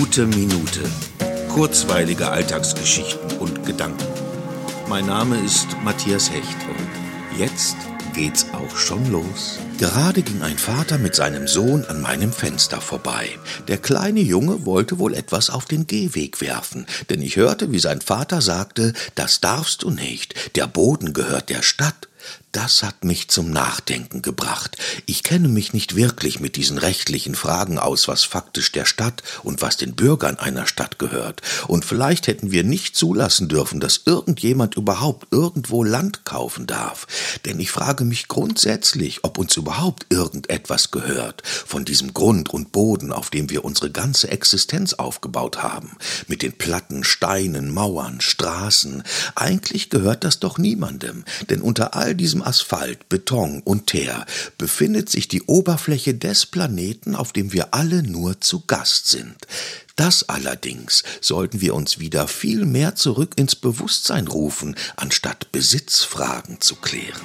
Gute Minute. Kurzweilige Alltagsgeschichten und Gedanken. Mein Name ist Matthias Hecht und jetzt geht's auch schon los. Gerade ging ein Vater mit seinem Sohn an meinem Fenster vorbei. Der kleine Junge wollte wohl etwas auf den Gehweg werfen, denn ich hörte, wie sein Vater sagte, das darfst du nicht, der Boden gehört der Stadt. Das hat mich zum Nachdenken gebracht. Ich kenne mich nicht wirklich mit diesen rechtlichen Fragen aus, was faktisch der Stadt und was den Bürgern einer Stadt gehört. Und vielleicht hätten wir nicht zulassen dürfen, dass irgendjemand überhaupt irgendwo Land kaufen darf. Denn ich frage mich grundsätzlich, ob uns überhaupt irgendetwas gehört von diesem Grund und Boden, auf dem wir unsere ganze Existenz aufgebaut haben. Mit den Platten, Steinen, Mauern, Straßen. Eigentlich gehört das doch niemandem. Denn unter all diesem Asphalt, Beton und Teer befindet sich die Oberfläche des Planeten, auf dem wir alle nur zu Gast sind. Das allerdings sollten wir uns wieder viel mehr zurück ins Bewusstsein rufen, anstatt Besitzfragen zu klären.